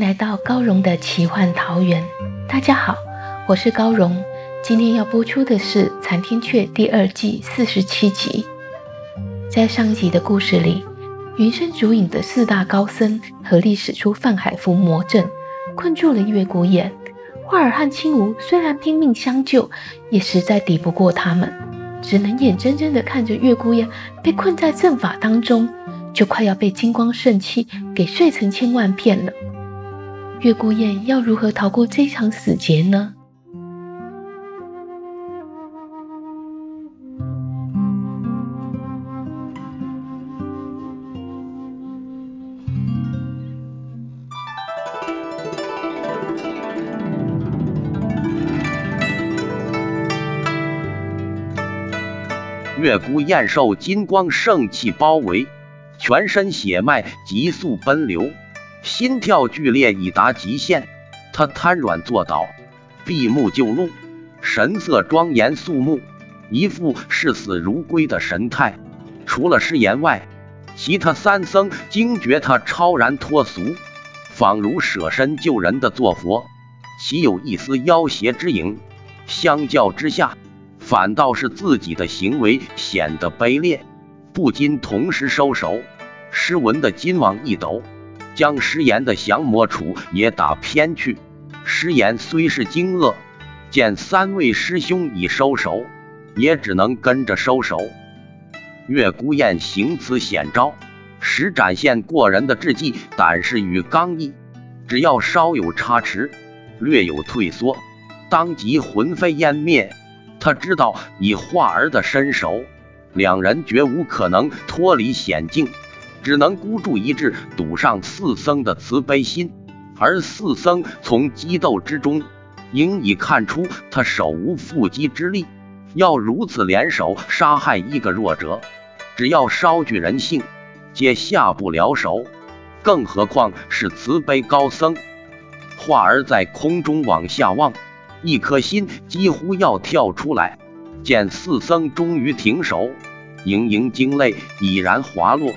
来到高荣的奇幻桃源。大家好，我是高荣。今天要播出的是《残天阙》第二季四十七集。在上一集的故事里，云深竹影的四大高僧合力使出泛海伏魔阵，困住了月孤雁。画儿和青梧虽然拼命相救，也实在抵不过他们，只能眼睁睁地看着月孤雁被困在阵法当中，就快要被金光圣器给碎成千万片了。月孤雁要如何逃过这场死劫呢？月孤雁受金光圣气包围，全身血脉急速奔流。心跳剧烈已达极限，他瘫软坐倒，闭目就怒，神色庄严肃穆，一副视死如归的神态。除了师言外，其他三僧惊觉他超然脱俗，仿如舍身救人的做佛，岂有一丝妖邪之影？相较之下，反倒是自己的行为显得卑劣，不禁同时收手。诗文的金网一抖。将师岩的降魔杵也打偏去。师岩虽是惊愕，见三位师兄已收手，也只能跟着收手。月孤雁行此险招，实展现过人的智计、胆识与刚毅。只要稍有差池，略有退缩，当即魂飞烟灭。他知道以画儿的身手，两人绝无可能脱离险境。只能孤注一掷，赌上四僧的慈悲心，而四僧从激斗之中，应已看出他手无缚鸡之力，要如此联手杀害一个弱者，只要稍具人性，皆下不了手。更何况是慈悲高僧。画儿在空中往下望，一颗心几乎要跳出来。见四僧终于停手，盈盈惊泪已然滑落。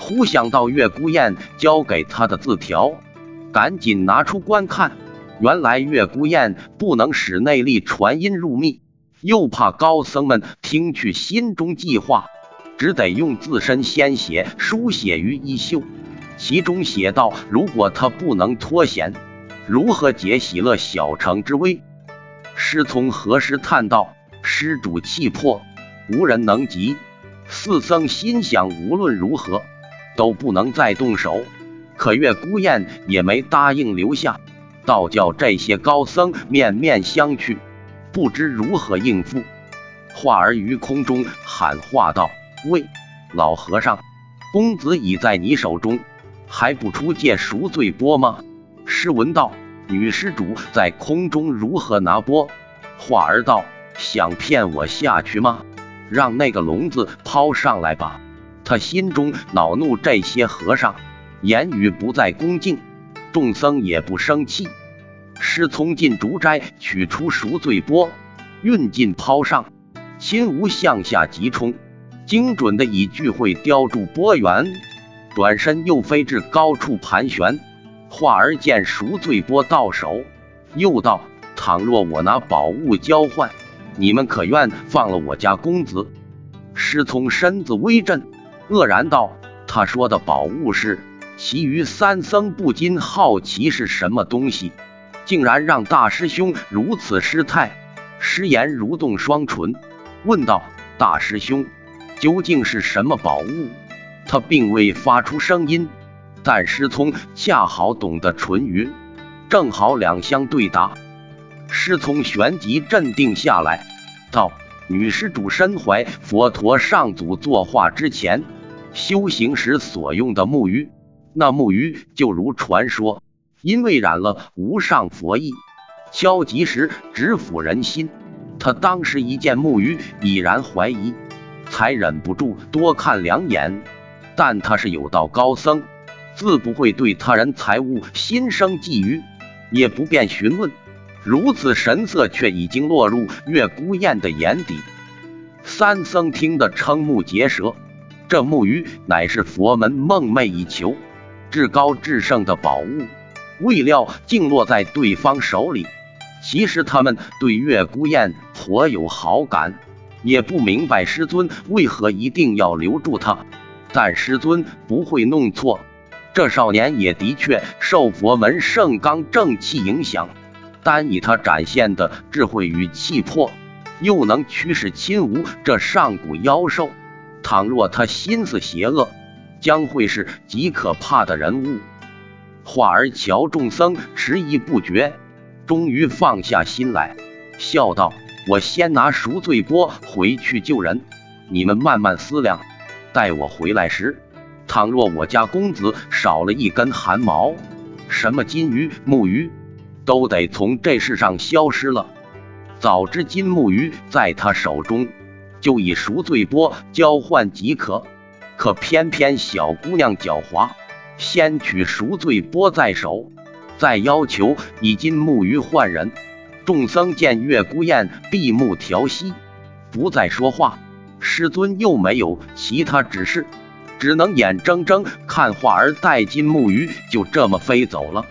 忽想到月孤雁交给他的字条，赶紧拿出观看。原来月孤雁不能使内力传音入密，又怕高僧们听去心中计划，只得用自身鲜血书写于衣袖。其中写道：“如果他不能脱险，如何解喜乐小城之危？”师从何时叹道：“施主气魄，无人能及。”四僧心想：无论如何。都不能再动手，可月孤雁也没答应留下，倒叫这些高僧面面相觑，不知如何应付。化儿于空中喊话道：“喂，老和尚，公子已在你手中，还不出借赎罪钵吗？”诗文道：“女施主在空中如何拿钵？”化儿道：“想骗我下去吗？让那个笼子抛上来吧。”他心中恼怒这些和尚，言语不再恭敬，众僧也不生气。师从进竹斋取出赎罪钵，运进抛上，心无向下急冲，精准的以聚会雕住钵缘，转身又飞至高处盘旋。画儿见赎罪钵到手，又道：倘若我拿宝物交换，你们可愿放了我家公子？师从身子微震。愕然道：“他说的宝物是……”其余三僧不禁好奇是什么东西，竟然让大师兄如此失态。师言蠕动双唇，问道：“大师兄，究竟是什么宝物？”他并未发出声音，但师聪恰好懂得唇语，正好两相对答。师聪旋即镇定下来，道：“女施主身怀佛陀上祖作画之前修行时所用的木鱼，那木鱼就如传说，因为染了无上佛意，敲击时直抚人心。他当时一见木鱼，已然怀疑，才忍不住多看两眼。但他是有道高僧，自不会对他人财物心生觊觎，也不便询问。”如此神色，却已经落入月孤雁的眼底。三僧听得瞠目结舌。这木鱼乃是佛门梦寐以求、至高至圣的宝物，未料竟落在对方手里。其实他们对月孤雁颇有好感，也不明白师尊为何一定要留住他。但师尊不会弄错，这少年也的确受佛门圣刚正气影响。单以他展现的智慧与气魄，又能驱使亲吴这上古妖兽。倘若他心思邪恶，将会是极可怕的人物。华儿乔众僧迟疑不决，终于放下心来，笑道：“我先拿赎罪钵回去救人，你们慢慢思量。待我回来时，倘若我家公子少了一根汗毛，什么金鱼、木鱼。”都得从这世上消失了。早知金木鱼在他手中，就以赎罪钵交换即可。可偏偏小姑娘狡猾，先取赎罪钵在手，再要求以金木鱼换人。众僧见月孤雁闭目调息，不再说话，师尊又没有其他指示，只能眼睁睁看画儿带金木鱼就这么飞走了。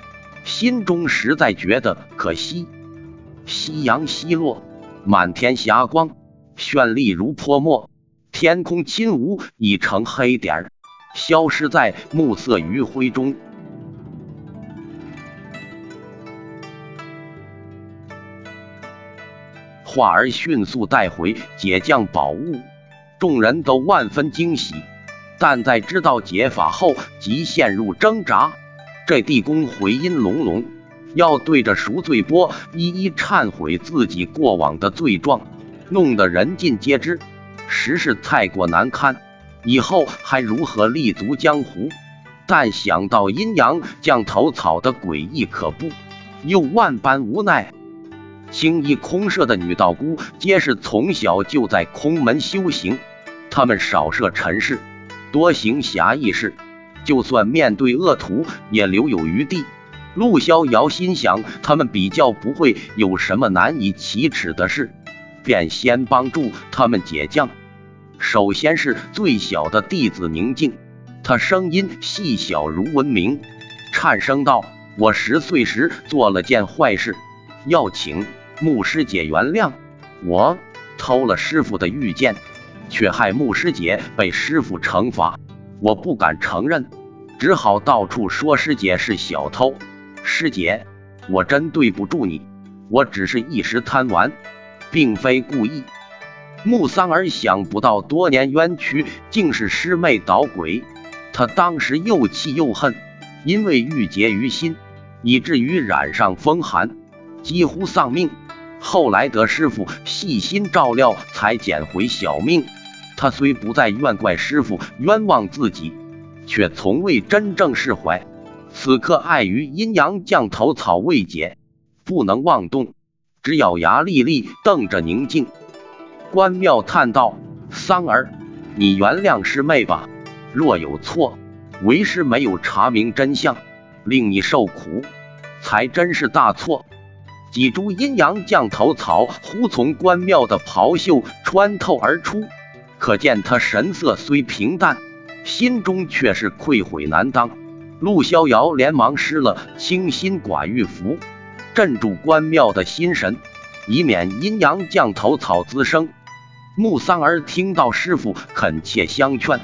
心中实在觉得可惜。夕阳西落，满天霞光，绚丽如泼墨。天空轻无已成黑点儿，消失在暮色余晖中。画儿迅速带回解降宝物，众人都万分惊喜。但在知道解法后，即陷入挣扎。这地宫回音隆隆，要对着赎罪波一一忏悔自己过往的罪状，弄得人尽皆知，实是太过难堪。以后还如何立足江湖？但想到阴阳降头草的诡异可怖，又万般无奈。青衣空舍的女道姑，皆是从小就在空门修行，他们少涉尘世，多行侠义事。就算面对恶徒，也留有余地。陆逍遥心想，他们比较不会有什么难以启齿的事，便先帮助他们解降。首先是最小的弟子宁静，他声音细小如蚊鸣，颤声道：“我十岁时做了件坏事，要请牧师姐原谅。我偷了师傅的玉剑，却害牧师姐被师傅惩罚。”我不敢承认，只好到处说师姐是小偷。师姐，我真对不住你，我只是一时贪玩，并非故意。穆桑儿想不到多年冤屈竟是师妹捣鬼，他当时又气又恨，因为郁结于心，以至于染上风寒，几乎丧命。后来得师傅细心照料，才捡回小命。他虽不再怨怪师傅冤枉自己，却从未真正释怀。此刻碍于阴阳降头草未解，不能妄动，只咬牙厉厉瞪着宁静。关庙叹道：“桑儿，你原谅师妹吧。若有错，为师没有查明真相，令你受苦，才真是大错。”几株阴阳降头草忽从关庙的袍袖穿透而出。可见他神色虽平淡，心中却是愧悔难当。陆逍遥连忙施了清心寡欲符，镇住关庙的心神，以免阴阳降头草滋生。穆桑儿听到师傅恳切相劝，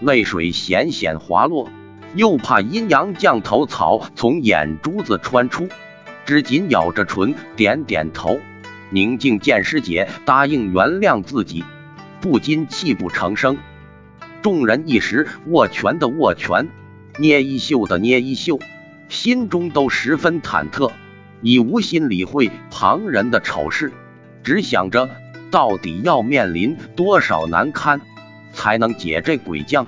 泪水险险滑落，又怕阴阳降头草从眼珠子穿出，只紧咬着唇点点头。宁静见师姐答应原谅自己。不禁泣不成声，众人一时握拳的握拳，捏衣袖的捏衣袖，心中都十分忐忑，已无心理会旁人的丑事，只想着到底要面临多少难堪，才能解这鬼将。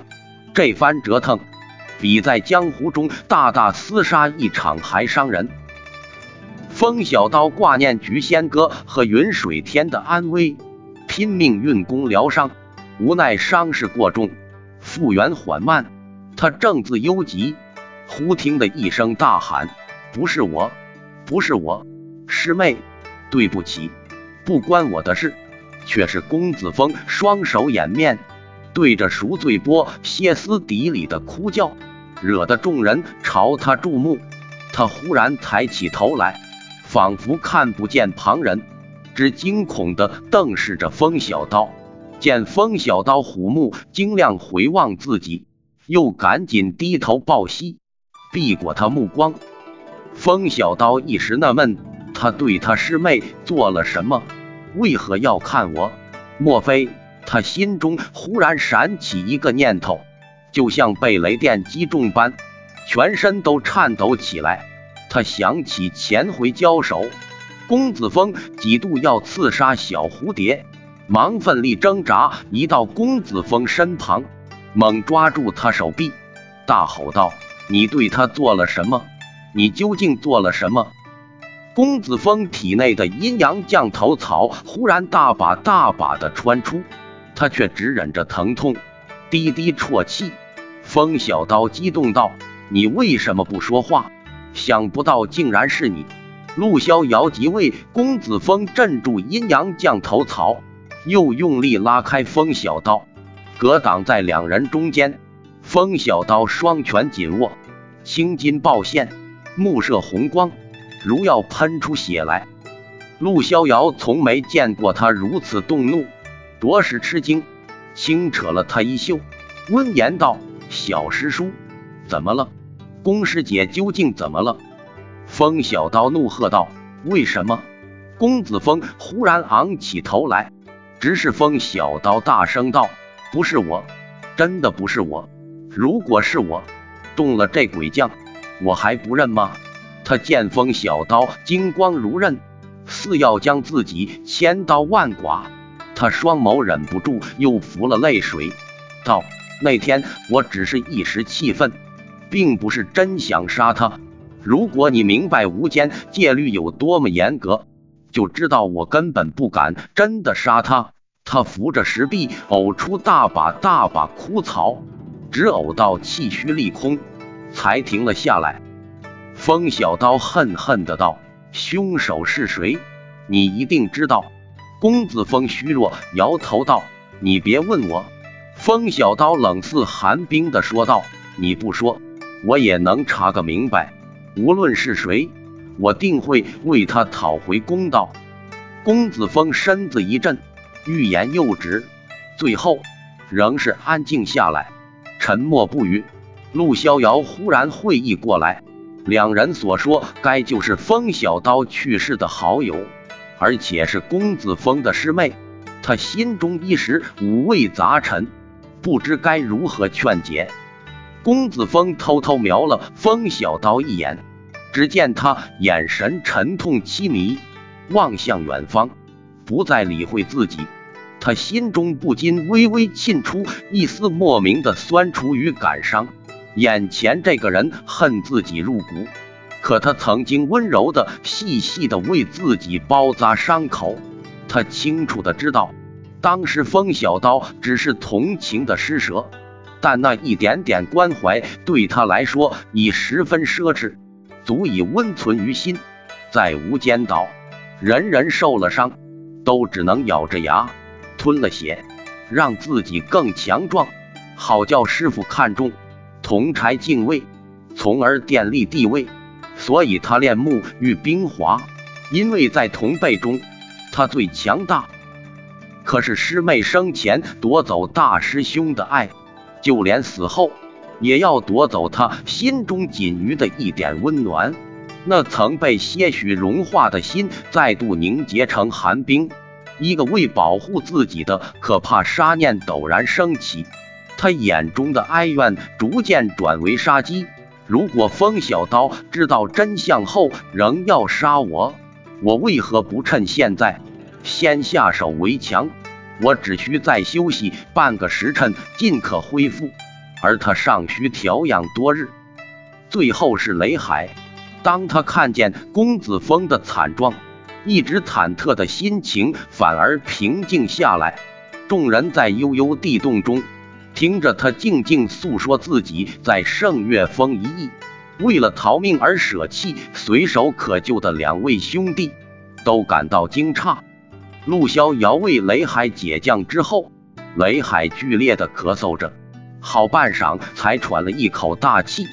这番折腾，比在江湖中大大厮杀一场还伤人。风小刀挂念菊仙哥和云水天的安危，拼命运功疗伤，无奈伤势过重，复原缓慢。他正自忧急，忽听得一声大喊：“不是我，不是我，师妹，对不起，不关我的事。”却是公子峰双手掩面，对着赎罪波歇斯底里的哭叫，惹得众人朝他注目。他忽然抬起头来。仿佛看不见旁人，只惊恐地瞪视着风小刀。见风小刀虎目晶亮，回望自己，又赶紧低头抱膝，避过他目光。风小刀一时纳闷，他对他师妹做了什么？为何要看我？莫非他心中忽然闪起一个念头，就像被雷电击中般，全身都颤抖起来。他想起前回交手，公子峰几度要刺杀小蝴蝶，忙奋力挣扎，移到公子峰身旁，猛抓住他手臂，大吼道：“你对他做了什么？你究竟做了什么？”公子峰体内的阴阳降头草忽然大把大把的穿出，他却只忍着疼痛，低低啜泣。风小刀激动道：“你为什么不说话？”想不到竟然是你！陆逍遥即为公子峰镇住阴阳降头草，又用力拉开风小刀，隔挡在两人中间。风小刀双拳紧握，青筋暴现，目射红光，如要喷出血来。陆逍遥从没见过他如此动怒，着实吃惊，轻扯了他衣袖，温言道：“小师叔，怎么了？”宫师姐究竟怎么了？风小刀怒喝道：“为什么？”公子峰忽然昂起头来，直视风小刀，大声道：“不是我，真的不是我。如果是我中了这鬼将，我还不认吗？”他见风小刀金光如刃，似要将自己千刀万剐，他双眸忍不住又浮了泪水，道：“那天我只是一时气愤。”并不是真想杀他。如果你明白无间戒律有多么严格，就知道我根本不敢真的杀他。他扶着石壁，呕出大把大把枯草，直呕到气虚力空，才停了下来。风小刀恨恨的道：“凶手是谁？你一定知道。”公子风虚弱，摇头道：“你别问我。”风小刀冷似寒冰的说道：“你不说。”我也能查个明白，无论是谁，我定会为他讨回公道。公子峰身子一震，欲言又止，最后仍是安静下来，沉默不语。陆逍遥忽然会意过来，两人所说该就是风小刀去世的好友，而且是公子峰的师妹。他心中一时五味杂陈，不知该如何劝解。公子峰偷偷瞄了风小刀一眼，只见他眼神沉痛凄迷，望向远方，不再理会自己。他心中不禁微微沁出一丝莫名的酸楚与感伤。眼前这个人恨自己入骨，可他曾经温柔的、细细的为自己包扎伤口。他清楚的知道，当时风小刀只是同情的施舍。但那一点点关怀对他来说已十分奢侈，足以温存于心。在无间岛，人人受了伤，都只能咬着牙吞了血，让自己更强壮，好叫师傅看中，同柴敬畏，从而奠立地位。所以他恋慕与冰华，因为在同辈中，他最强大。可是师妹生前夺走大师兄的爱。就连死后，也要夺走他心中仅余的一点温暖。那曾被些许融化的心，再度凝结成寒冰。一个为保护自己的可怕杀念陡然升起，他眼中的哀怨逐渐转为杀机。如果风小刀知道真相后仍要杀我，我为何不趁现在先下手为强？我只需再休息半个时辰，尽可恢复，而他尚需调养多日。最后是雷海，当他看见公子峰的惨状，一直忐忑的心情反而平静下来。众人在悠悠地洞中听着他静静诉说自己在圣岳峰一役为了逃命而舍弃随手可救的两位兄弟，都感到惊诧。陆逍遥为雷海解降之后，雷海剧烈的咳嗽着，好半晌才喘了一口大气，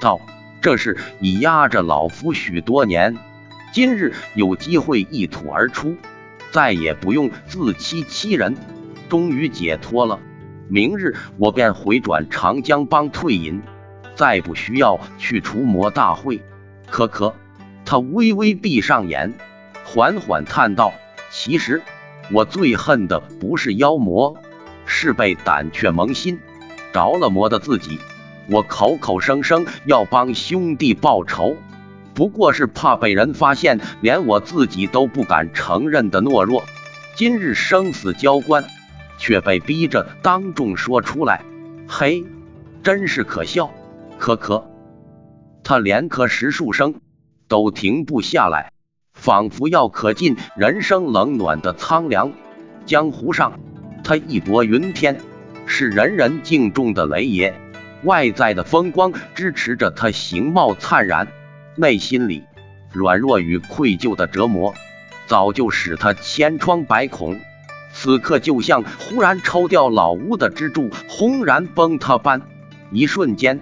道：“这是已压着老夫许多年，今日有机会一吐而出，再也不用自欺欺人，终于解脱了。明日我便回转长江帮退隐，再不需要去除魔大会。”可可，他微微闭上眼，缓缓叹道。其实我最恨的不是妖魔，是被胆怯蒙心、着了魔的自己。我口口声声要帮兄弟报仇，不过是怕被人发现连我自己都不敢承认的懦弱。今日生死交关，却被逼着当众说出来，嘿，真是可笑！可可，他连咳十数声都停不下来。仿佛要可尽人生冷暖的苍凉。江湖上，他义薄云天，是人人敬重的雷爷。外在的风光支持着他形貌灿然，内心里软弱与愧疚的折磨，早就使他千疮百孔。此刻就像忽然抽掉老屋的支柱，轰然崩塌般，一瞬间，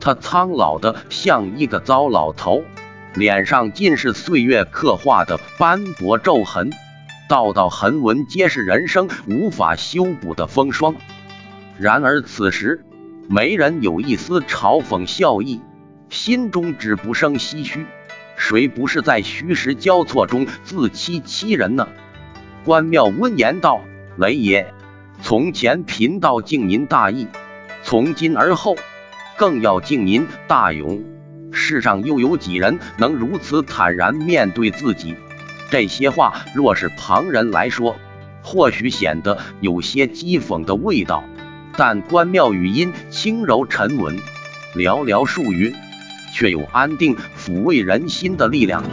他苍老的像一个糟老头。脸上尽是岁月刻画的斑驳皱痕，道道痕纹皆是人生无法修补的风霜。然而此时，没人有一丝嘲讽笑意，心中只不生唏嘘。谁不是在虚实交错中自欺欺人呢？关庙温言道：“雷爷，从前贫道敬您大义，从今而后更要敬您大勇。”世上又有几人能如此坦然面对自己？这些话若是旁人来说，或许显得有些讥讽的味道。但关庙语音轻柔沉稳，寥寥数语，却有安定抚慰人心的力量。